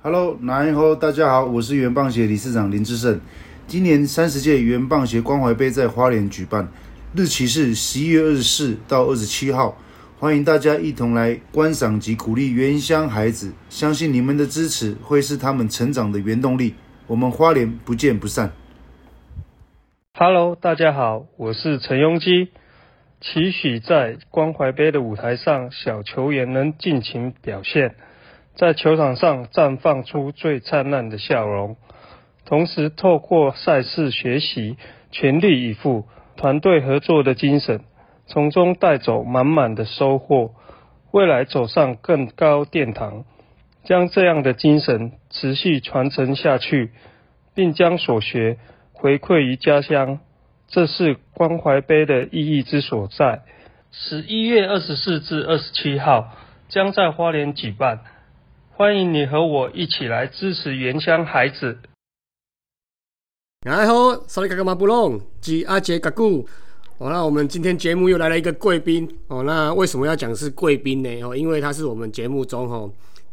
Hello，南后大家好，我是原棒协理事长林志胜。今年三十届原棒协关怀杯在花莲举办，日期是十一月二十四到二十七号，欢迎大家一同来观赏及鼓励原乡孩子。相信你们的支持会是他们成长的原动力。我们花莲不见不散。Hello，大家好，我是陈庸基。期许在关怀杯的舞台上，小球员能尽情表现，在球场上绽放出最灿烂的笑容，同时透过赛事学习全力以赴、团队合作的精神，从中带走满满的收获，未来走上更高殿堂。将这样的精神持续传承下去，并将所学回馈于家乡，这是关怀杯的意义之所在。十一月二十四至二十七号将在花莲举办，欢迎你和我一起来支持原乡孩子。然后，萨利嘎嘎马布隆及阿杰嘎古。哦，那我们今天节目又来了一个贵宾哦。那为什么要讲是贵宾呢？哦，因为他是我们节目中哦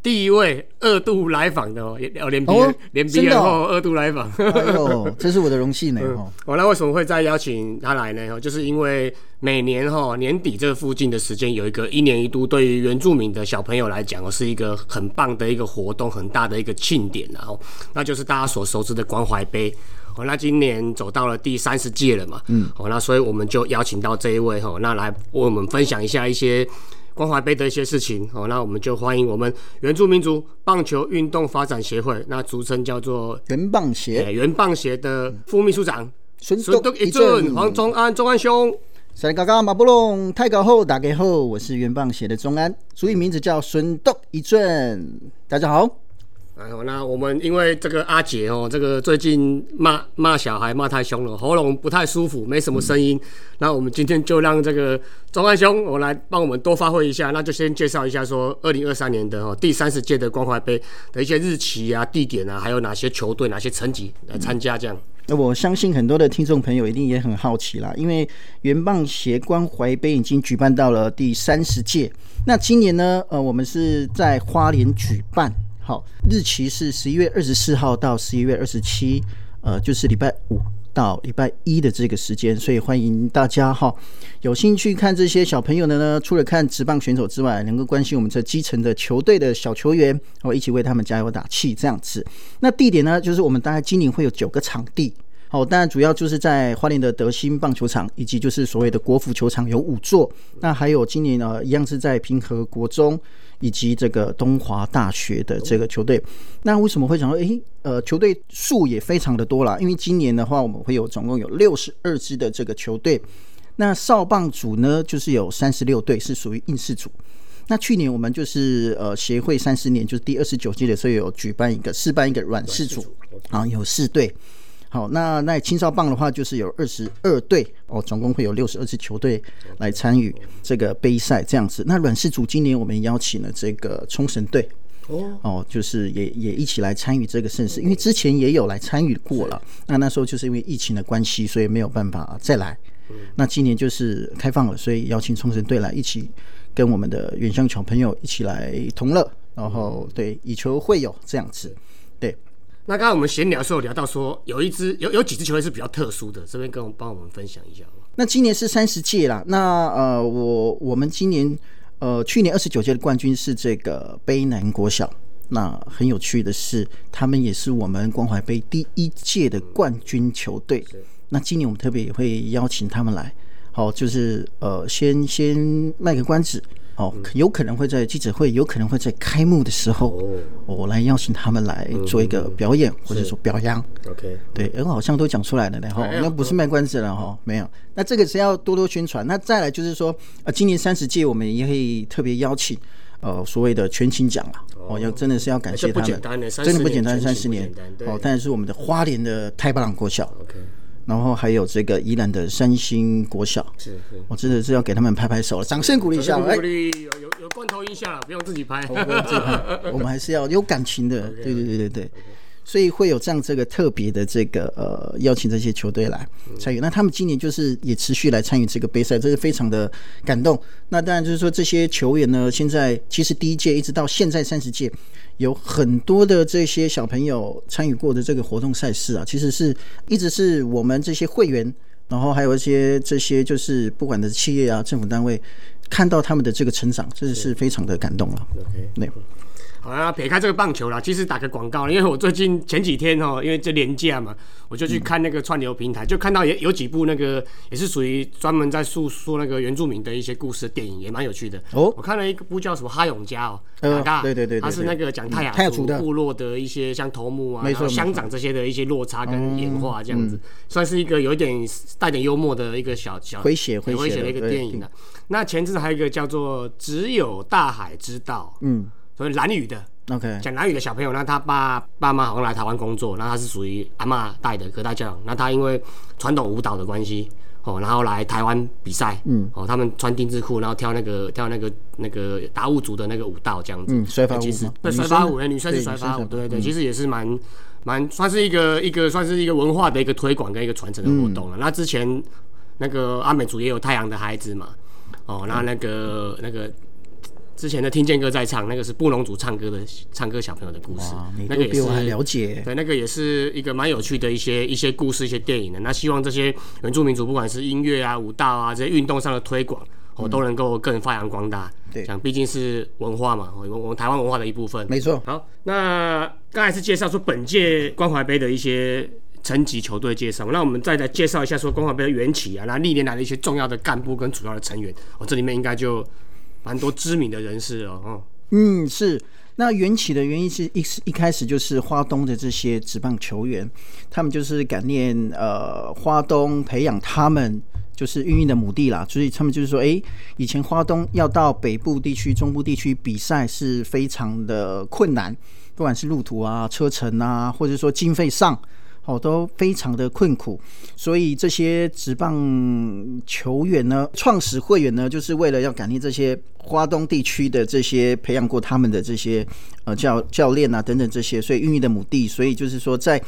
第一位二度来访的哦，也连毕哦连毕真的哦业后二度来访。哎呦，这是我的荣幸呢！嗯哦，哦，那为什么会再邀请他来呢？哦，就是因为每年哈年底这附近的时间有一个一年一度，对于原住民的小朋友来讲哦，是一个很棒的一个活动，很大的一个庆典然后，那就是大家所熟知的关怀杯。哦，那今年走到了第三十届了嘛，嗯，哦，那所以我们就邀请到这一位哈，那来为我们分享一下一些关怀杯的一些事情。哦，那我们就欢迎我们原住民族棒球运动发展协会，那俗称叫做原棒呃协原棒协的副秘书长。孙孙德一俊，黄忠安，忠安兄。萨利嘎嘎马布隆，太高后打给后，我是原棒协的钟安，所以名字叫孙东一尊。大家好，哎呦，那我们因为这个阿杰哦，这个最近骂骂小孩骂太凶了，喉咙不太舒服，没什么声音。那我们今天就让这个钟安兄我来帮我们多发挥一下，那就先介绍一下说，二零二三年的哦第三十届的关怀杯的一些日期啊、地点啊，还有哪些球队、哪些成绩来参加这样。那我相信很多的听众朋友一定也很好奇啦，因为原棒协关怀杯已经举办到了第三十届，那今年呢，呃，我们是在花莲举办，好，日期是十一月二十四号到十一月二十七，呃，就是礼拜五。到礼拜一的这个时间，所以欢迎大家哈，有兴趣看这些小朋友的呢，除了看职棒选手之外，能够关心我们这基层的球队的小球员，我一起为他们加油打气，这样子。那地点呢，就是我们大概今年会有九个场地。好，当然主要就是在花莲的德兴棒球场，以及就是所谓的国府球场有五座。那还有今年呢，一样是在平和国中以及这个东华大学的这个球队。那为什么会讲说，诶，呃，球队数也非常的多啦？因为今年的话，我们会有总共有六十二支的这个球队。那少棒组呢，就是有三十六队，是属于应试组。那去年我们就是呃协会三十年，就是第二十九届的时候有举办一个试办一个软试组，啊，有四队。好，那那青少棒的话，就是有二十二队哦，总共会有六十二支球队来参与这个杯赛这样子。那软式组今年我们邀请了这个冲绳队。哦，就是也也一起来参与这个盛事，因为之前也有来参与过了。那那时候就是因为疫情的关系，所以没有办法再来。那今年就是开放了，所以邀请冲绳队来一起跟我们的远乡小朋友一起来同乐，然后对以球会友这样子。对，那刚刚我们闲聊的时候聊到说，有一支有有几支球队是比较特殊的，这边跟我们帮我们分享一下那今年是三十届啦。那呃，我我们今年呃去年二十九届的冠军是这个卑南国小。那很有趣的是，他们也是我们关怀杯第一届的冠军球队。那今年我们特别也会邀请他们来，好，就是呃，先先卖个关子，哦，有可能会在记者会，有可能会在开幕的时候，我来邀请他们来做一个表演，或者说表扬。？OK，对，哎，我好像都讲出来了然后，哎那不是卖关子了哈，没有。那这个是要多多宣传。那再来就是说，呃，今年三十届我们也会特别邀请，呃，所谓的全勤奖啊，哦，要真的是要感谢他们。真的不简单，三十年。哦，但是我们的花莲的太巴朗国小，OK，然后还有这个宜兰的三星国小，是是。我真的是要给他们拍拍手了，掌声鼓励一下，哎鼓，励有有有罐头音效了，不用自己拍。我们还是要有感情的，对对对对对。所以会有这样这个特别的这个呃邀请这些球队来参与。那他们今年就是也持续来参与这个杯赛，这是非常的感动。那当然就是说这些球员呢，现在其实第一届一直到现在三十届，有很多的这些小朋友参与过的这个活动赛事啊，其实是一直是我们这些会员，然后还有一些这些就是不管的企业啊、政府单位，看到他们的这个成长，这是非常的感动了。OK，对。好啊，撇开这个棒球啦，其实打个广告，因为我最近前几天哦，因为这年假嘛，我就去看那个串流平台，就看到也有几部那个也是属于专门在诉说那个原住民的一些故事的电影，也蛮有趣的。哦我看了一个部叫什么《哈永家》哦，呃哪大对对对对他是那个讲泰雅嗯泰雅族部落的一些像头目啊，乡长这些的一些落差跟演化这样子，嗯算是一个有一点带点幽默的一个小小诙谐诙谐的诙谐的一个对电影啊。那前阵还有一个叫做《只有大海知道》，嗯所以蓝语的。，OK，讲蓝语的小朋友，那他爸爸妈好像来台湾工作，那他是属于阿嬷带的隔代教养，那他因为传统舞蹈的关系，哦，然后来台湾比赛，嗯，哦，他们穿丁字裤，然后跳那个跳那个那个达悟族的那个舞蹈这样子，嗯摔发舞其实吗对摔发舞，哎女生是对摔发舞，对对对，其实也是蛮蛮算是一个一个算是一个文化的一个推广跟一个传承的活动了。那之前那个阿美族也有太阳的孩子嘛，哦，那那个那个。之前的听见歌在唱，那个是布农族唱歌的唱歌小朋友的故事那个也比我还了解。对，那个也是一个蛮有趣的一些一些故事、一些电影的。那希望这些原住民族，不管是音乐啊、舞蹈啊这些运动上的推广，哦，都能够更发扬光大。嗯对讲毕竟是文化嘛，哦我我们台湾文化的一部分。没错，好，那刚才是介绍说本届关怀杯的一些层级球队介绍，那我们再来介绍一下说关怀杯的缘起啊，那历年来的一些重要的干部跟主要的成员，哦，这里面应该就蛮多知名的人士哦，嗯，是。那缘起的原因是一一开始就是花东的这些职棒球员，他们就是感念呃花东培养他们就是孕育的母地啦，所以他们就是说，诶，以前花东要到北部地区、中部地区比赛是非常的困难，不管是路途啊、车程啊，或者说经费上。哦，都非常的困苦，所以这些职棒球员呢，创始会员呢，就是为了要感念这些花东地区的这些培养过他们的这些呃教教练啊等等这些，所以孕育的母地，所以就是说在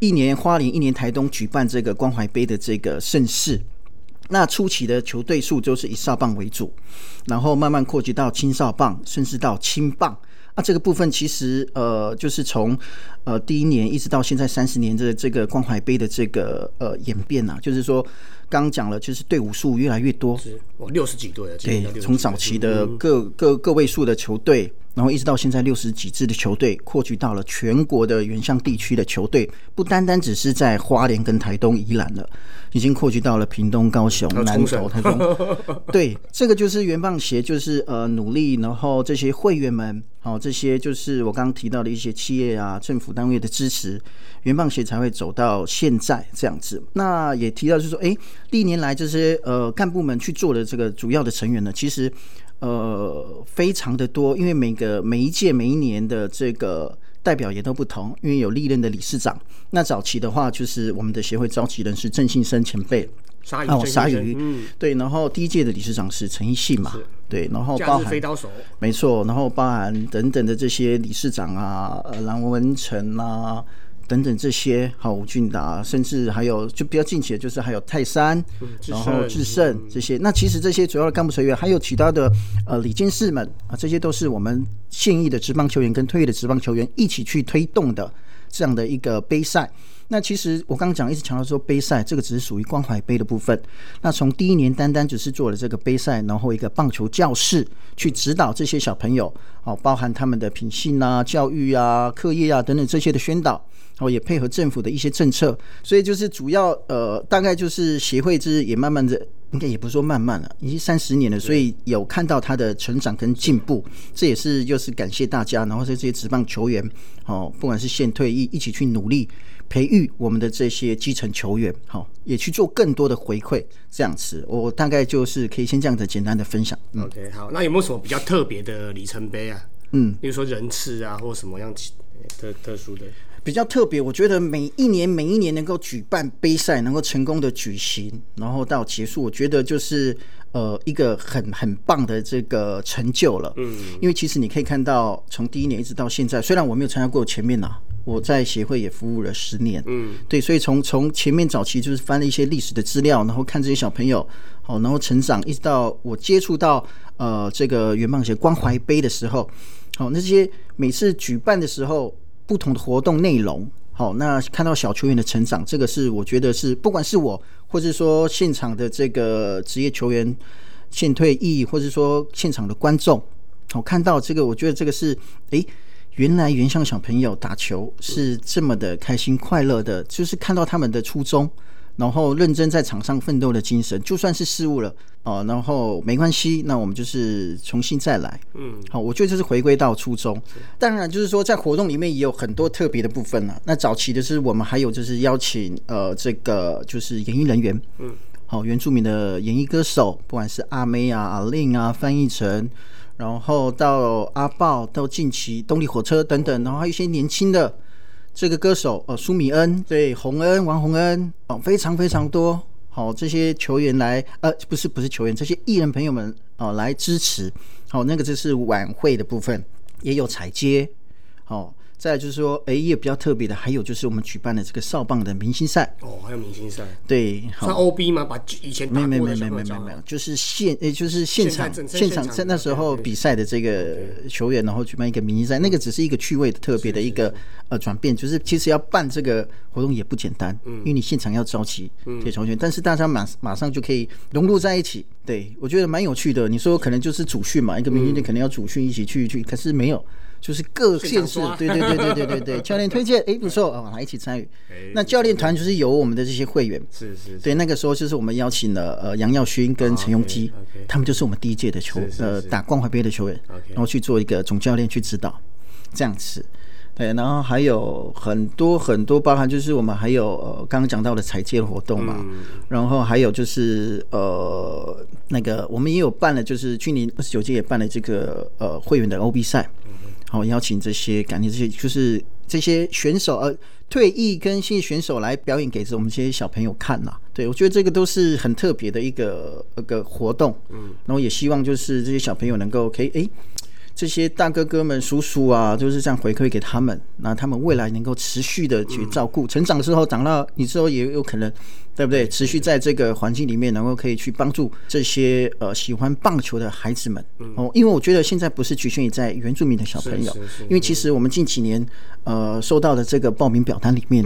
一年花莲、一年台东举办这个关怀杯的这个盛事。那初期的球队数就是以少棒为主，然后慢慢扩及到青少棒，甚至到青棒。啊，这个部分其实呃，就是从呃第一年一直到现在三十年的这个关怀杯的这个呃演变啊，就是说刚刚讲了，就是队伍数越来越多，是我六十几队了，今对年要60，从早期的各各个位数的球队，然后一直到现在六十几支的球队，扩局到了全国的原乡地区的球队，不单单只是在花莲跟台东、宜兰了，已经扩局到了屏东、高雄、南投、台中。对，这个就是原棒协，就是呃努力，然后这些会员们，哦，这些就是我刚刚提到的一些企业啊、政府单位的支持，原棒协才会走到现在这样子。那也提到就是说，哎，历年来这些呃干部们去做的这个主要的成员呢，其实呃非常的多，因为每个每一届每一年的这个。代表也都不同，因为有历任的理事长。那早期的话，就是我们的协会召集人是郑信生前辈，哦，鲨鱼郑鲨鱼，嗯，对，然后第一届的理事长是陈奕信嘛，对，然后假包含日飞刀手，没错，然后包含等等的这些理事长啊，呃，蓝文成啊。等等这些，好吴俊达，甚至还有就比较近期的，就是还有泰山，智然后胜智胜这些。那其实这些主要的干部成员，还有其他的呃李监事们啊，这些都是我们现役的职棒球员跟退役的职棒球员一起去推动的这样的一个杯赛。那其实我刚刚讲一直强调说杯赛这个只是属于关怀杯的部分。那从第一年单单只是做了这个杯赛，然后一个棒球教室去指导这些小朋友，哦，包含他们的品性啊、教育啊、课业啊等等这些的宣导。然后也配合政府的一些政策，所以就是主要呃，大概就是协会之也慢慢的，应该也不是说慢慢了，已经三十年了，所以有看到他的成长跟进步，这也是就是感谢大家，然后这些职棒球员哦，不管是现退役，一起去努力培育我们的这些基层球员，好、也去做更多的回馈，这样子，我大概就是可以先这样子简单的分享，嗯 OK，好，那有没有什么比较特别的里程碑啊？嗯，比如说人次啊，或什么样其特特殊的？比较特别，我觉得每一年每一年能够举办杯赛，能够成功的举行，然后到结束，我觉得就是呃一个很很棒的这个成就了。嗯，因为其实你可以看到，从第一年一直到现在，虽然我没有参加过前面呐、我在协会也服务了十年，嗯，对，所以从从前面早期就是翻了一些历史的资料，然后看这些小朋友，好，然后成长，一直到我接触到呃这个圆棒协关怀杯的时候，好，那些每次举办的时候不同的活动内容，好，那看到小球员的成长，这个是我觉得是不管是我，或者说现场的这个职业球员现退役，或者说现场的观众，我看到这个，我觉得这个是诶。原来原乡小朋友打球是这么的开心快乐的，就是看到他们的初衷，然后认真在场上奋斗的精神，就算是失误了哦，然后没关系，那我们就是重新再来。嗯，好，我觉得这是回归到初衷。当然，就是说在活动里面也有很多特别的部分了。那早期的是我们还有就是邀请呃这个就是演艺人员，嗯，好原住民的演艺歌手，不管是阿妹啊、阿令啊，翻译成。然后到阿豹，到近期动力火车等等，然后还有一些年轻的这个歌手，呃，苏米恩，对，洪恩，王洪恩，哦，非常非常多，好，这些球员来，呃，不是不是球员，这些艺人朋友们，哦，来支持，好，那个就是晚会的部分，也有彩接，好。再就是说，哎，也比较特别的，还有就是我们举办的这个少棒的明星赛。哦，还有明星赛。对，算 OB 吗？把以前没有没有没有没有没有没有，就是现，诶，就是现场现场在那时候比赛的这个球员，然后举办一个明星赛，那个只是一个趣味的特别的一个呃转变，就是其实要办这个活动也不简单，嗯，因为你现场要召集这些球员，但是大家马马上就可以融入在一起。对我觉得蛮有趣的。你说可能就是主训嘛，一个明星队可能要主训一起去去，可是没有。就是各县市，对对对对对对对，教练推荐，哎不错啊，来一起参与。那教练团就是由我们的这些会员，是是。对，那个时候就是我们邀请了呃杨耀勋跟陈永基，他们就是我们第一届的球呃打关怀杯的球员，然后去做一个总教练去指导，这样子。对，然后还有很多很多，包含就是我们还有呃刚刚讲到的彩戒活动嘛，然后还有就是呃那个我们也有办了，就是去年二十九届也办了这个呃会员的 OB 赛。好，邀请这些感谢这些，就是这些选手呃，退役跟新选手来表演给我们这些小朋友看呐。对我觉得这个都是很特别的一个一个活动，嗯，然后也希望就是这些小朋友能够可以哎。这些大哥哥们、叔叔啊，就是这样回馈给他们，那他们未来能够持续的去照顾，成长之后长到你之后也有可能，对不对？持续在这个环境里面，能够可以去帮助这些呃喜欢棒球的孩子们哦。因为我觉得现在不是局限于在原住民的小朋友，因为其实我们近几年呃收到的这个报名表单里面，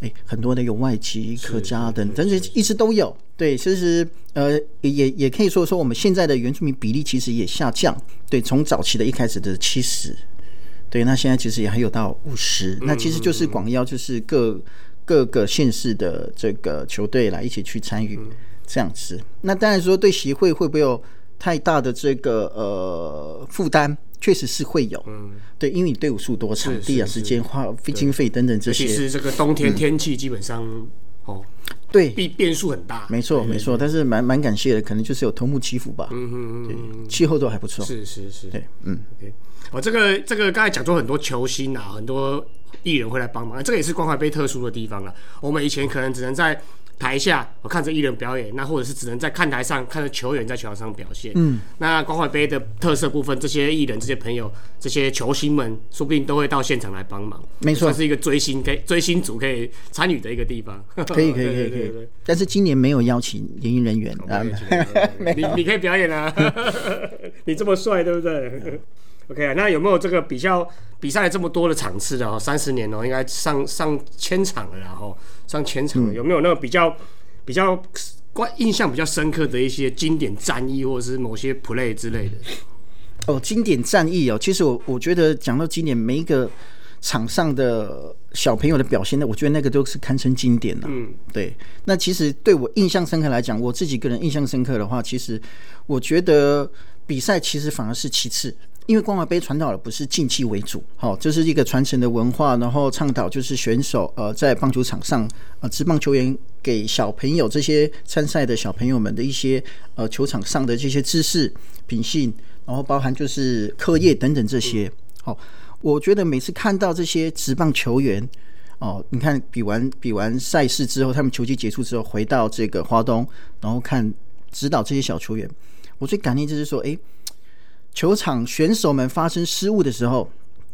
哎，很多的有外籍、客家等，但是一直都有。对，其实呃也也可以说说我们现在的原住民比例其实也下降。对，从早期的一开始的七十，对，那现在其实也还有到五十。那其实就是广邀，就是各各个县市的这个球队来一起去参与这样子。那当然说对协会会不会有太大的这个呃负担？确实是会有。嗯，对，因为你队伍数多、场地啊、时间、花费、经费等等这些。其实这个冬天天气基本上哦。对，变变数很大，没错没错，但是蛮蛮感谢的，可能就是有头目欺负吧，嗯嗯嗯，气候都还不错，是是是，对，嗯，OK，哦，这个这个刚才讲说很多球星啊，很多艺人会来帮忙，这个也是关怀杯特殊的地方了，我们以前可能只能在。台下我看着艺人表演，那或者是只能在看台上看着球员在球场上表现。嗯，那关怀杯的特色部分，这些艺人、这些朋友、这些球星们，说不定都会到现场来帮忙。没错，是一个追星可以追星族可以参与的一个地方。可以可以可以可以。但是今年没有邀请演艺人员啊，你你可以表演啊，你这么帅，对不对？OK 啊，那有没有这个比较比赛这么多的场次的哦？三十年哦，应该上上千场了，然后上千场了，有没有那个比较比较关印象比较深刻的一些经典战役，或者是某些 play 之类的？哦，经典战役哦，其实我我觉得讲到经典，每一个场上的小朋友的表现，呢我觉得那个都是堪称经典了。嗯，对。那其实对我印象深刻来讲，我自己个人印象深刻的话，其实我觉得比赛其实反而是其次。因为光华杯传导的不是竞技为主，好，这是一个传承的文化，然后倡导就是选手呃在棒球场上呃，职棒球员给小朋友这些参赛的小朋友们的一些呃球场上的这些知识品性，然后包含就是课业等等这些。好，我觉得每次看到这些职棒球员哦，你看比完比完赛事之后，他们球季结束之后回到这个华东，然后看指导这些小球员，我最感念就是说，哎。球场选手们发生失误的时候，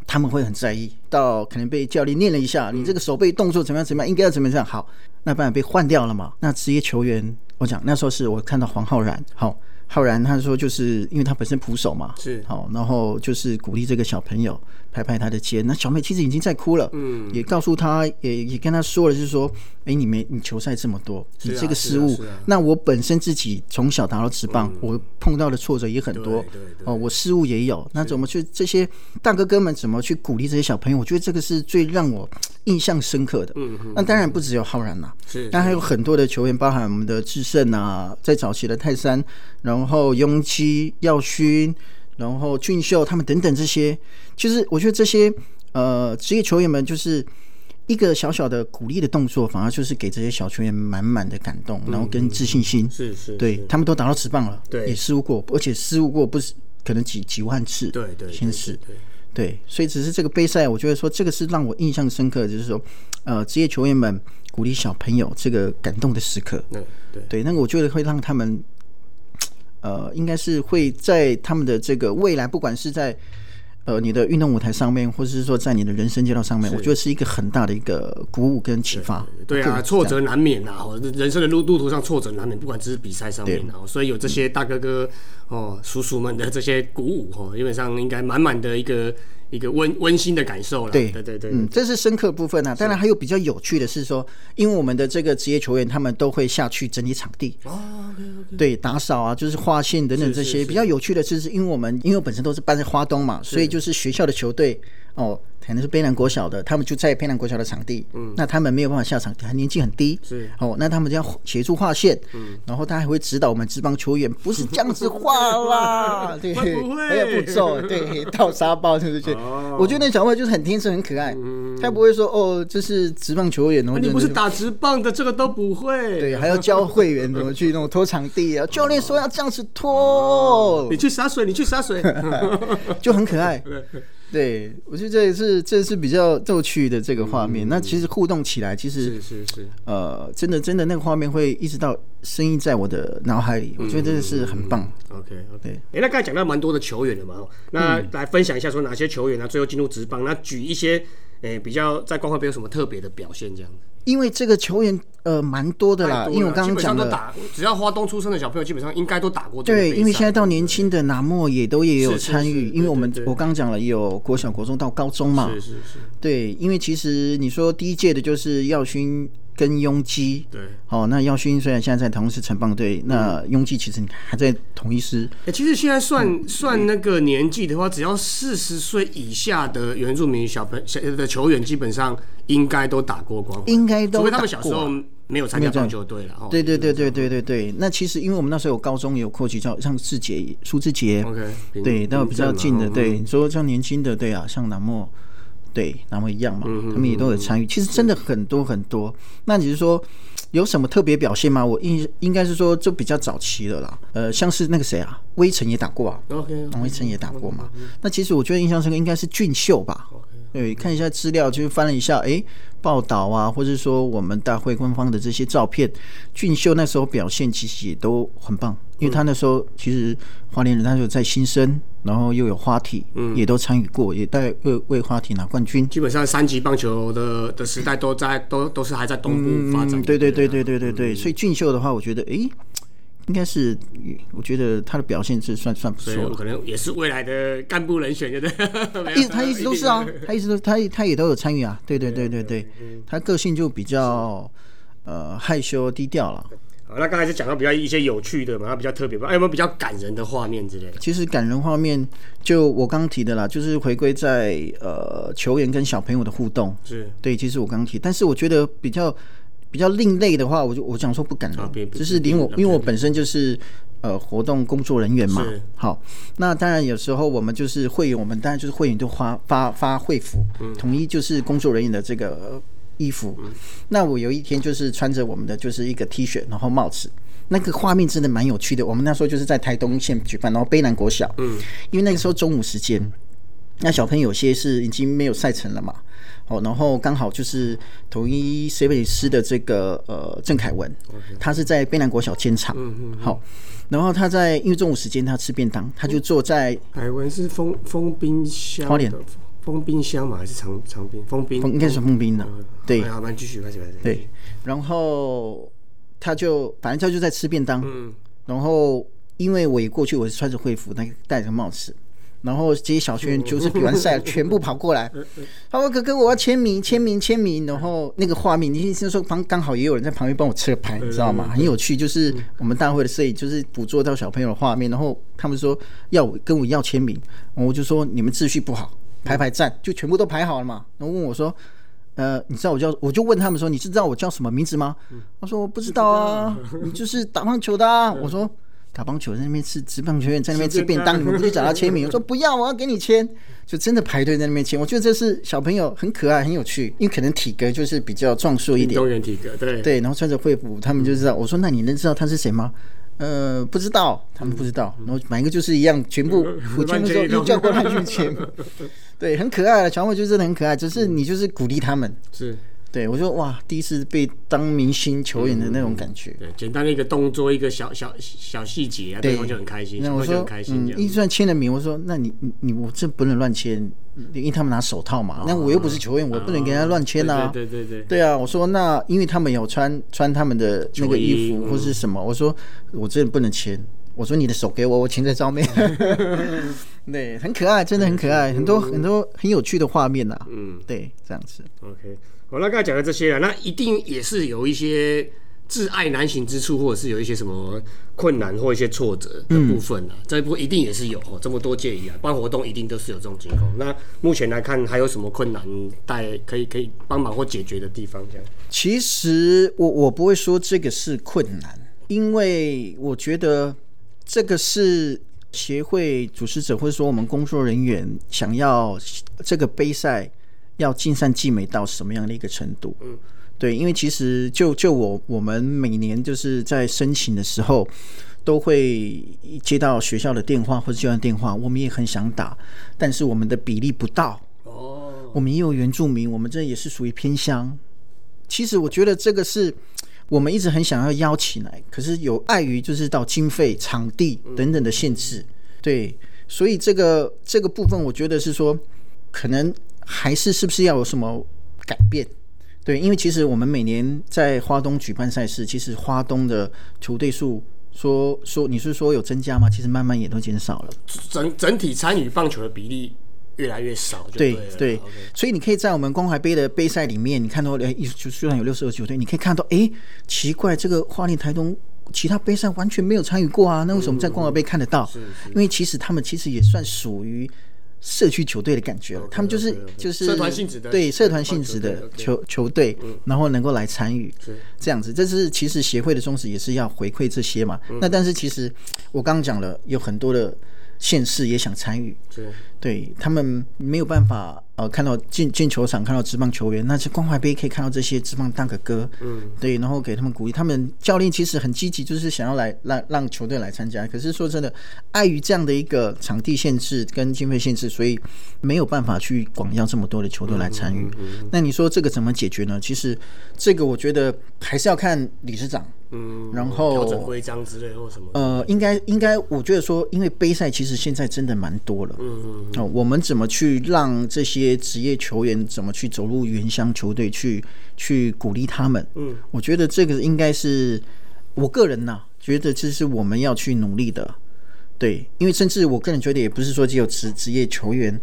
他们会很在意，到可能被教练念了一下，你这个手背动作怎么样怎么样，应该要怎么样好，那不然被换掉了嘛？那职业球员，我讲那时候是我看到黄浩然，好。浩然他说，就是因为他本身捕手嘛，是好，然后就是鼓励这个小朋友拍拍他的肩。那小妹其实已经在哭了，嗯，也告诉他，也也跟他说了，就是说，哎，你没你球赛这么多，你这个失误，那我本身自己从小打到职棒，我碰到的挫折也很多，哦，我失误也有，那怎么去这些大哥哥们怎么去鼓励这些小朋友？我觉得这个是最让我印象深刻的。那当然不只有浩然呐，是，那还有很多的球员，包含我们的智胜啊，在早期的泰山，然后。然后雍基、耀勋，然后俊秀他们等等这些，其实我觉得这些呃职业球员们，就是一个小小的鼓励的动作，反而就是给这些小球员满满的感动，然后跟自信心。是是，对他们都打到直棒了，对，也失误过，而且失误过不是可能几几万次，对对，先是，对，所以只是这个杯赛，我觉得说这个是让我印象深刻，就是说呃职业球员们鼓励小朋友这个感动的时刻，对对对，那个我觉得会让他们。呃，应该是会在他们的这个未来，不管是在呃你的运动舞台上面，或者是说在你的人生街道上面，我觉得是一个很大的一个鼓舞跟启发。对啊，挫折难免啊，人生的路路途上挫折难免，不管只是比赛上面啊，所以有这些大哥哥哦、叔叔们的这些鼓舞哦，基本上应该满满的一个。一个温温馨的感受了，对对对对，嗯，这是深刻部分啊。当然还有比较有趣的是说，因为我们的这个职业球员，他们都会下去整理场地，对，打扫啊，就是划线等等这些。比较有趣的是，因为我们因为我本身都是办在花东嘛，所以就是学校的球队哦。可能是卑南国小的，他们就在卑南国小的场地，嗯，那他们没有办法下场，还年纪很低，是哦，那他们就要协助划线，嗯，然后他还会指导我们职棒球员，不是这样子画啦，对，会不会？有步骤，对，倒沙包是不是？我觉得那小朋友就是很天真、很可爱，他不会说哦，这是职棒球员，你不是打职棒的，这个都不会，对，还要教会员怎么去那种拖场地啊，教练说要这样子拖，你去洒水，你去洒水，就很可爱。对，我觉得这是这是比较逗趣的这个画面。那其实互动起来，其实是是是，呃，真的真的那个画面会一直到声音在我的脑海里，我觉得这是很棒。OK OK，哎，那刚才讲到蛮多的球员了嘛，那来分享一下说哪些球员呢最后进入职棒？那举一些诶比较在光华杯有什么特别的表现这样子。因为这个球员呃蛮多的啦，因为我刚刚讲的，只要花东出生的小朋友，基本上应该都打过。对，因为现在到年轻的拿莫也都也有参与，因为我们我刚刚讲了有国小、国中到高中嘛。是是是。对，因为其实你说第一届的就是耀勋。跟拥基对，好，那耀勋虽然现在在同一城棒队，那拥基其实还在同一师。哎，其实现在算算那个年纪的话，只要四十岁以下的原住民小朋小的球员，基本上应该都打过光，应该都。除非他们小时候没有参加棒球队了。对对对对对对对。那其实因为我们那时候有高中有扩级，叫像志杰、苏志杰，OK，对，那比较近的。对，你说像年轻的，对啊，像南莫。对，然后一样嘛，他们也都有参与。其实真的很多很多。那你是说有什么特别表现吗？我应应该是说就比较早期的啦。呃，像是那个谁啊，微尘也打过啊。OK，王威成也打过嘛。那其实我觉得印象深刻应该是俊秀吧。对，看一下资料，就是翻了一下，哎，报道啊，或者说我们大会官方的这些照片，俊秀那时候表现其实也都很棒，因为他那时候其实花莲人，他就在新生，然后又有花体，嗯，也都参与过，也带为为花体拿冠军。基本上三级棒球的的时代都在都都是还在东部发展。对对对对对对对，所以俊秀的话，我觉得，哎。应该是，我觉得他的表现是算算不错，可能也是未来的干部人选，对不对？一他一直都是啊，他一直都他他也都有参与啊，对对对对对，他个性就比较呃害羞低调了。好，那刚才是讲到比较一些有趣的嘛，他比较特别吧？有没有比较感人的画面之类的？其实感人画面就我刚提的啦，就是回归在呃球员跟小朋友的互动，是对。其实我刚提，但是我觉得比较。比较另类的话，我就我讲说不敢了，就是连我，因为我本身就是呃活动工作人员嘛。好，那当然有时候我们就是会员，我们当然就是会员都发发发会服，统一就是工作人员的这个衣服。那我有一天就是穿着我们的就是一个 T 恤，然后帽子，那个画面真的蛮有趣的。我们那时候就是在台东县举办，然后卑南国小，嗯，因为那个时候中午时间，那小朋友有些是已经没有赛程了嘛。哦，然后刚好就是统一 C 位师的这个呃郑凯文，他是在卑南国小监场，嗯嗯好，然后他在因为中午时间他吃便当，他就坐在凯文是封封冰箱花莲封冰箱嘛，还是长长冰？封冰。封应该是封冰的。嗯。对。哎好，那继续，开始，开始。对，然后他就反正他就在吃便当，嗯，然后因为我一过去，我是穿着会服，那个戴着帽子，然后这些小学员就是比完赛，全部跑过来，他说：“哥哥，我要签名，签名，签名。”然后那个画面，你那时候旁刚好也有人在旁边帮我车牌，你知道吗？很有趣，就是我们大会的摄影，就是捕捉到小朋友的画面，然后他们说要跟我要签名，我就说你们秩序不好，排排站，就全部都排好了嘛。然后问我说。呃，你知道我叫，我就问他们说，你知道我叫什么名字吗？他说我不知道啊，你就是打棒球的啊。我说打棒球在那边吃职棒球员在那边吃便当，你们不去找他签名？我说不要，我要给你签，就真的排队在那边签。我觉得这是小朋友很可爱、很有趣，因为可能体格就是比较壮硕一点运动，员体格，对，对，然后穿着会服，他们就知道。我说那你能知道他是谁吗？呃，不知道，他们不知道。然后每一个就是一样，全部我签的时候又叫过他去签，对，很可爱的小朋友就真的很可爱，只是你就是鼓励他们。是，对我说哇，第一次被当明星球员的那种感觉。对，简单的一个动作，一个小小小细节啊，对方就很开心，那我就很开，心算签了名，我说那你你你我这不能乱签，因为他们拿手套嘛，那我又不是球员，我不能给人家乱签啊。哦对对对对，对啊，我说那因为他们有穿穿他们的那个衣服或是什么，我说我真的不能签。我说你的手给我，我签在上面。对，很可爱，真的很可爱，很多很多很有趣的画面呐、嗯对，这样子。OK，我那刚才讲的这些了，那一定也是有一些挚爱难行之处，或者是有一些什么困难或一些挫折的部分啊。这一部一定也是有哦，这么多建议啊办活动，一定都是有这种情况。那目前来看，还有什么困难带可以可以帮忙或解决的地方？这样，其实我我不会说这个是困难，因为我觉得这个是协会主持者或者说我们工作人员想要这个杯赛要尽善尽美到什么样的一个程度。嗯，对，因为其实就就我我们每年就是在申请的时候。都会接到学校的电话或者教练电话，我们也很想打，但是我们的比例不到。哦，我们也有原住民，我们这也是属于偏乡。其实我觉得这个是我们一直很想要邀请来，可是有碍于就是到经费、场地等等的限制，对，所以这个这个部分，我觉得是说，可能还是是不是要有什么改变？对，因为其实我们每年在花东举办赛事，其实花东的球队数说说你是说有增加吗？其实慢慢也都减少了。整整体参与棒球的比例越来越少就对对所以你可以在我们光怀杯的杯赛里面，你看到，哎，就虽然有六十二球队，你可以看到，哎，奇怪，这个花莲台东其他杯赛完全没有参与过啊，那为什么在光华杯看得到？因为其实他们其实也算属于。社区球队的感觉了，他们就是就是社团性质的对社团性质的球球队，然后能够来参与这样子，这是其实协会的宗旨也是要回馈这些嘛。那但是其实我刚刚讲了，有很多的县市也想参与，是对他们没有办法呃看到进进球场看到职棒球员，那是关怀杯可以看到这些职棒大哥哥，嗯，对，然后给他们鼓励。他们教练其实很积极，就是想要来让让球队来参加。可是说真的，碍于这样的一个场地限制跟经费限制，所以没有办法去广邀这么多的球队来参与。那你说这个怎么解决呢？其实这个我觉得还是要看理事长，嗯，然后调整规章之类或什么，呃，应该应该，我觉得说，因为杯赛其实现在真的蛮多了。嗯嗯哦，我们怎么去让这些职业球员怎么去走入原乡球队去去鼓励他们？嗯，我觉得这个应该是我个人呐、觉得这是我们要去努力的。对，因为甚至我个人觉得，也不是说只有职职业球员、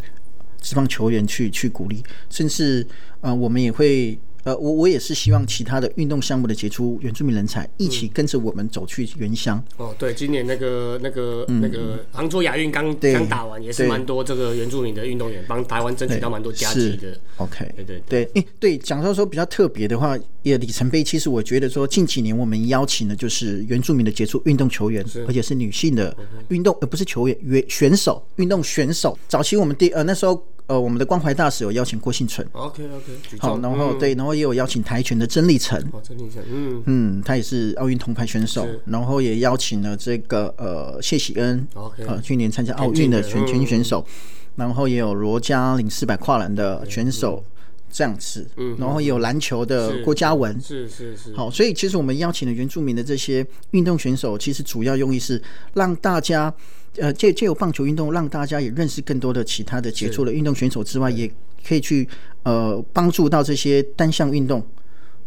职棒球员去去鼓励，甚至呃，我们也会。呃，我我也是希望其他的运动项目的杰出原住民人才一起跟着我们走去原乡。哦，对，今年那个那个、那个杭州亚运刚刚打完，也是蛮多这个原住民的运动员帮台湾争取到蛮多佳绩的。OK，对对对，诶、对，讲到说比较特别的话，也里程碑，其实我觉得说近几年我们邀请的就是原住民的杰出运动球员，而且是女性的运动，呃，不是球员，原选手，运动选手。早期我们第呃那时候呃我们的关怀大使有邀请郭幸存，OK OK，好，然后、对，然后也有邀请跆拳的曾立成，哦，郑立成，嗯。嗯，他也是奥运铜牌选手，然后也邀请了这个呃谢喜恩 OK 呃去年参加奥运的田径的拳选手，然后也有罗嘉玲四百跨栏的选手，这样子，嗯，然后也有篮球的郭嘉文，是是是，好，所以其实我们邀请的原住民的这些运动选手，其实主要用意是让大家，呃，借借由棒球运动，让大家也认识更多的其他的杰出的运动选手之外，也可以去呃帮助到这些单项运动。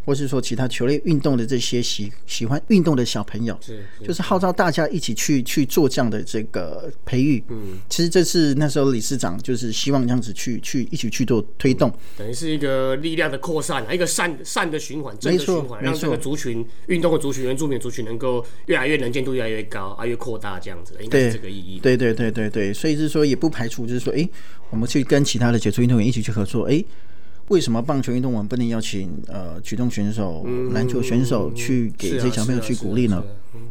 或是说其他球类运动的这些喜喜欢运动的小朋友，是就是号召大家一起去去做这样的这个培育。嗯，其实这是那时候理事长就是希望这样子去去一起去做推动，等于是一个力量的扩散，一个善善的循环，正的循环，让这个族群运动的族群、原住民族群能够越来越能见度越来越高，啊，越扩大这样子，应该是这个意义。对对对对对，所以是说也不排除就是说，哎，我们去跟其他的杰出运动员一起去合作，哎。为什么棒球运动我们不能邀请呃举重选手、篮球选手去给这些小朋友去鼓励呢？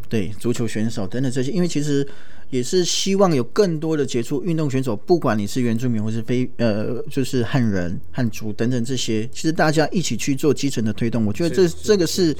对，足球选手等等这些，因为其实也是希望有更多的杰出运动选手，不管你是原住民或是非呃，就是汉人、汉族等等这些，其实大家一起去做基层的推动，我觉得这这个是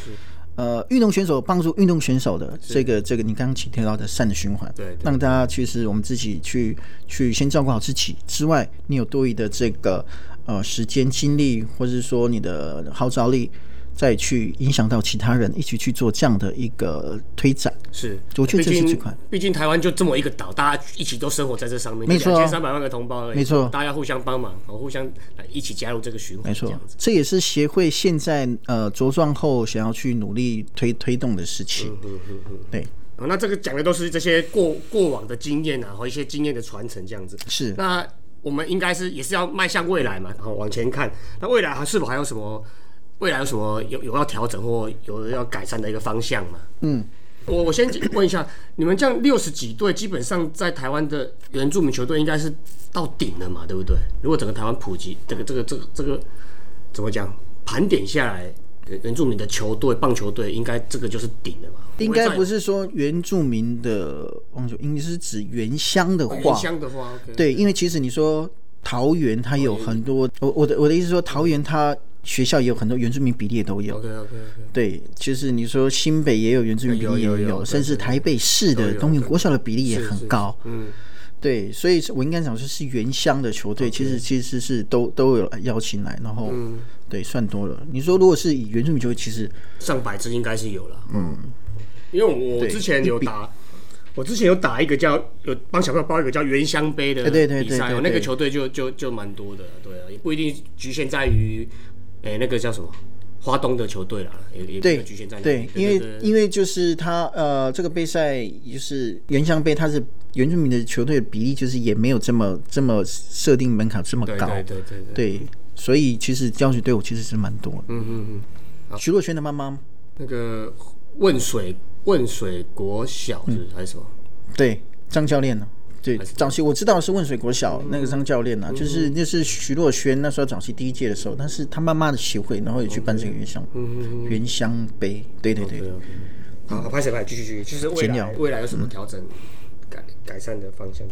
呃运动选手帮助运动选手的这个这个你刚刚提到的善的循环，对，让大家其实我们自己去去先照顾好自己之外，你有多余的这个。呃，时间、精力，或者是说你的号召力，再去影响到其他人，一起去做这样的一个推展。是，我觉得这是最快。毕竟台湾就这么一个岛，大家一起都生活在这上面，没错，三百万个同胞，没错，大家互相帮忙，互相一起加入这个循环，没错。这也是协会现在呃茁壮后想要去努力推推动的事情。嗯嗯嗯，对。那这个讲的都是这些过过往的经验啊，和一些经验的传承，这样子。是。那。我们应该是也是要迈向未来嘛，然后往前看。那未来还是否还有什么？未来有什么有有要调整或有要改善的一个方向嘛？嗯，我我先问一下，你们这样六十几队，基本上在台湾的原住民球队应该是到顶了嘛，对不对？如果整个台湾普及，这个这个这个这个怎么讲？盘点下来。原住民的球队，棒球队应该这个就是顶的嘛？应该不是说原住民的棒球，应该是指原乡的话。原乡的话，对，因为其实你说桃园，它有很多，我我的我的意思说，桃园它学校也有很多原住民比例也都有。OK OK OK。对，其实你说新北也有原住民比例也有，甚至台北市的东明国小的比例也很高。嗯。对，所以我应该讲说是原乡的球队，其实其实是都都有邀请来，然后对算多了。你说如果是以原住民球队，其实上百支应该是有了。嗯，因为我之前有打，我之前有打一个叫有帮小朋友包一个叫原香杯的比赛，那个球队就就就蛮多的。对啊，也不一定局限在于，哎，那个叫什么？华东的球队啦，也也对局限在对，因为因为就是他呃，这个杯赛就是原乡杯，它是原住民的球队的比例，就是也没有这么这么设定门槛这么高，对对对对，所以其实教学队伍其实是蛮多的。嗯嗯嗯，徐若瑄的妈妈，那个问水问水国小是还是什么？对，张教练呢？对，早期我知道是汶水国小那个张教练呐，就是那是徐若瑄那时候早期第一届的时候，但是他妈妈的协会，然后也去办这个原乡原乡杯，对对对。好，拍谁拍？继续继续，就是未来未来有什么调整改改善的方向？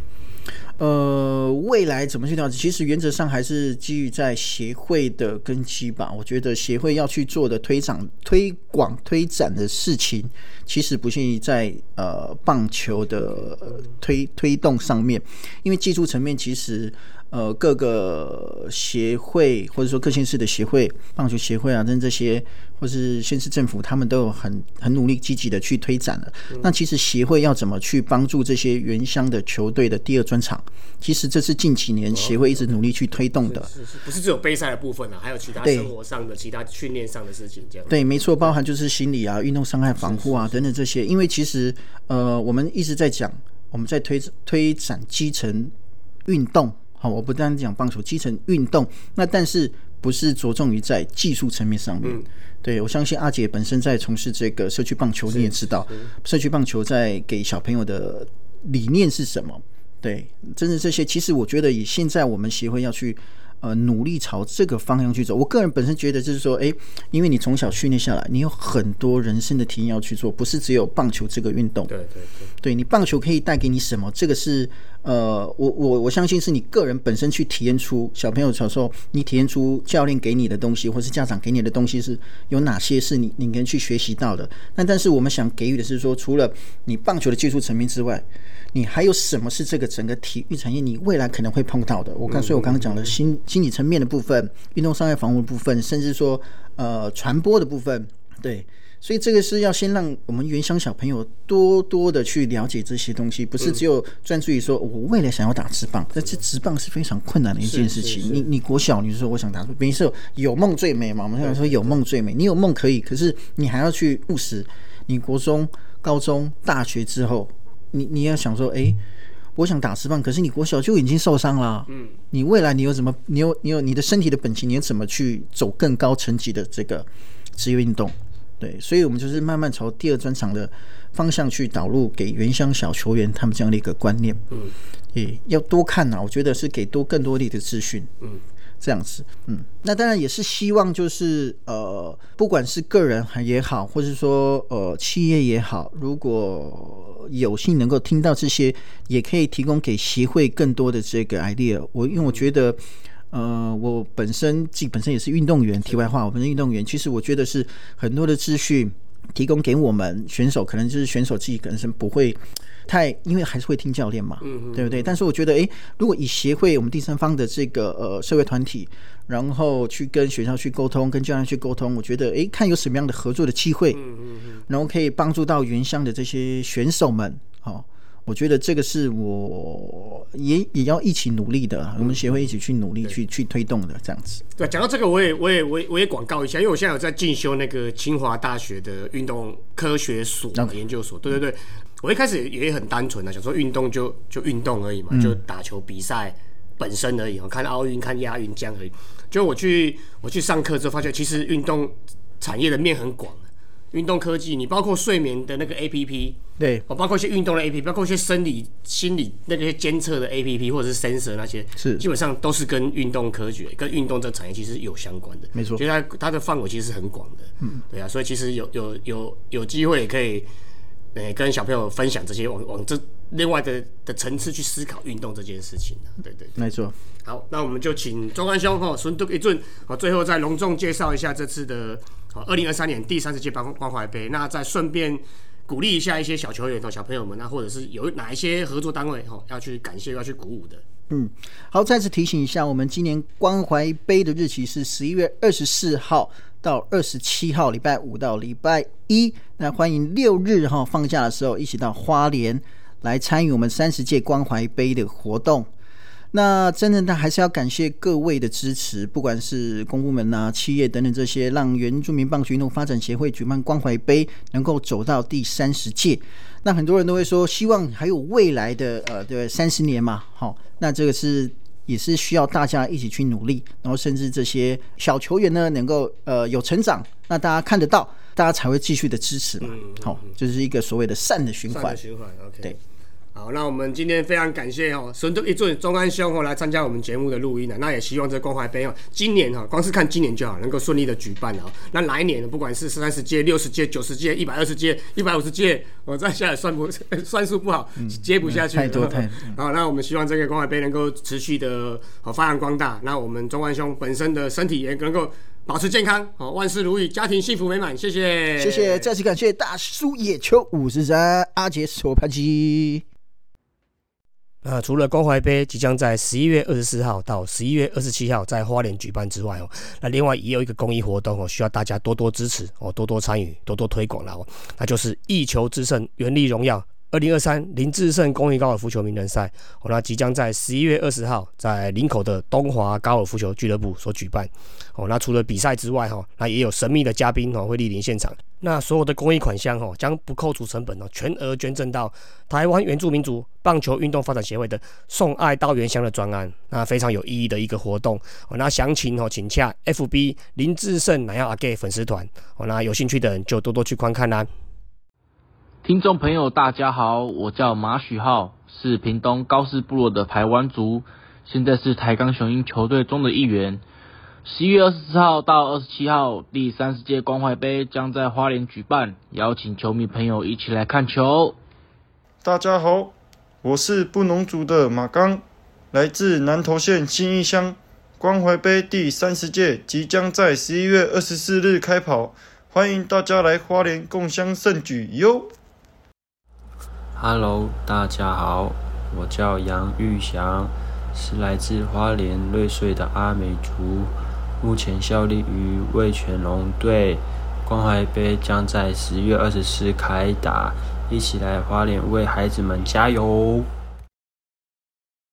呃，未来怎么去调整？其实原则上还是基于在协会的根基吧。我觉得协会要去做的推展、推广、推展的事情，其实不限于在呃棒球的推推动上面，因为技术层面其实。呃，各个协会或者说各县市的协会、棒球协会啊，等这些，或是县市政府，他们都有很很努力、积极的去推展了。那其实协会要怎么去帮助这些原乡的球队的第二专场？其实这是近几年协会一直努力去推动的。是是，不是只有杯赛的部分啊，还有其他生活上的、其他训练上的事情这样。对，没错，包含就是心理啊、运动伤害防护啊等等这些。因为其实呃，我们一直在讲，我们在推推展基层运动。好，我不单讲棒球基层运动，那但是不是着重于在技术层面上面？对我相信阿姐本身在从事这个社区棒球，你也知道，社区棒球在给小朋友的理念是什么？对，真的这些，其实我觉得以现在我们协会要去。呃，努力朝这个方向去走。我个人本身觉得，就是说，哎，因为你从小训练下来，你有很多人生的体验要去做，不是只有棒球这个运动。对对对，对你棒球可以带给你什么？这个是呃，我我我相信是你个人本身去体验出小朋友小时候，你体验出教练给你的东西，或是家长给你的东西是有哪些是你你能去学习到的。那但是我们想给予的是说，除了你棒球的技术层面之外。你还有什么是这个整个体育产业你未来可能会碰到的？我刚所以我刚刚讲了心心理层面的部分、运动伤害防护部分，甚至说呃传播的部分，对。所以这个是要先让我们原乡小朋友多多的去了解这些东西，不是只有专注于说我未来想要打直棒，但这直棒是非常困难的一件事情。你你国小你说我想打，没事，有梦最美嘛？我们常说有梦最美，你有梦可以，可是你还要去务实。你国中、高中、大学之后，你你要想说，哎，我想打直棒，可是你国小就已经受伤了。嗯，你未来你有怎么，你有你有你的身体的本钱，你怎么去走更高层级的这个职业运动？对，所以我们就是慢慢朝第二专场的方向去导入，给原乡小球员他们这样的一个观念。嗯，也要多看啊，我觉得是给多更多力的资讯。嗯，这样子。嗯，那当然也是希望就是呃，不管是个人也好，或是说呃企业也好，如果有幸能够听到这些，也可以提供给协会更多的这个 idea。我因为我觉得。呃，我本身自己本身也是运动员。题外话，我们身运动员，其实我觉得是很多的资讯提供给我们选手，可能就是选手自己本身不会太，因为还是会听教练嘛，对不对？但是我觉得，诶，如果以协会我们第三方的这个呃社会团体，然后去跟学校去沟通，跟教练去沟通，我觉得，诶，看有什么样的合作的机会，然后可以帮助到原乡的这些选手们，好。我觉得这个是我也也要一起努力的，我们协会一起去努力去去推动的这样子。对，讲到这个，我也我也我也我也广告一下，因为我现在有在进修那个清华大学的运动科学所研究所。对对对，我一开始也很单纯的想说运动就就运动而已嘛，就打球比赛本身而已，看奥运看亚运这样而已。就我去我去上课之后，发现其实运动产业的面很广。运动科技，你包括睡眠的那个 A P P，对，我包括一些运动的 A P P，包括一些生理、心理那些监测的 A P P，或者是 sensor 那些，是基本上都是跟运动科学、跟运动这产业其实有相关的。没错，所以它它的范围其实是很广的。嗯，对啊，所以其实有有有有机会也可以，诶，跟小朋友分享这些，往往这另外的的层次去思考运动这件事情对对，没错。好，那我们就请中安兄哈孙督一尊，好，最后再隆重介绍一下这次的。好，二零二三年第三十届关关怀杯，那再顺便鼓励一下一些小球员和小朋友们，那或者是有哪一些合作单位哈，要去感谢、要去鼓舞的。嗯，好，再次提醒一下，我们今年关怀杯的日期是十一月二十四号到二十七号，礼拜五到礼拜一。那欢迎六日哈放假的时候，一起到花莲来参与我们三十届关怀杯的活动。那真的，他还是要感谢各位的支持，不管是公部门呐、企业等等这些，让原住民棒球运动发展协会举办关怀杯能够走到第三十届。那很多人都会说，希望还有未来的呃，对三十年嘛，好，那这个是也是需要大家一起去努力，然后甚至这些小球员呢能够呃有成长，那大家看得到，大家才会继续的支持嘛，好，就是一个所谓的善的循环，循环，OK，对。好，那我们今天非常感谢哦，神都一尊中安兄哦来参加我们节目的录音呢。那也希望这关怀杯哦，今年哈，光是看今年就好，能够顺利的举办哦。那来年不管是三十届、六十届、九十届、一百二十届、一百五十届，我再下来算不算数不好，接不下去。太多太。好，那我们希望这个关怀杯能够持续的好发扬光大。那我们中安兄本身的身体也能够保持健康，好万事如意，家庭幸福美满。谢谢，谢谢，再次感谢大叔野球五十三阿杰手拍机。那除了关怀杯即将在十一月二十四号到十一月二十七号在花莲举办之外哦，那另外也有一个公益活动哦，需要大家多多支持哦，多多参与，多多推广了哦，那就是一球之胜，原力荣耀。二零二三林志胜公益高尔夫球名人赛，哦，那即将在十一月二十号在林口的东华高尔夫球俱乐部所举办。哦，那除了比赛之外，哈，那也有神秘的嘉宾哦会莅临现场。那所有的公益款项，哈，将不扣除成本哦，全额捐赠到台湾原住民族棒球运动发展协会的送爱到原乡的专案。那非常有意义的一个活动。哦，那详情哦，请洽 FB 林志胜南亚阿 gay 粉丝团。哦，那有兴趣的人就多多去观看啦。听众朋友，大家好，我叫马许浩，是屏东高士部落的排湾族，现在是台钢雄鹰球队中的一员。十一月二十四号到二十七号，第三十届关怀杯将在花莲举办，邀请球迷朋友一起来看球。大家好，我是布农族的马刚，来自南投县新义乡。关怀杯第三十届即将在十一月二十四日开跑，欢迎大家来花莲共襄盛举哟。Hello，大家好，我叫杨玉祥，是来自花莲瑞穗的阿美族，目前效力于味全龙队。关怀杯将在十月二十四开打，一起来花莲为孩子们加油！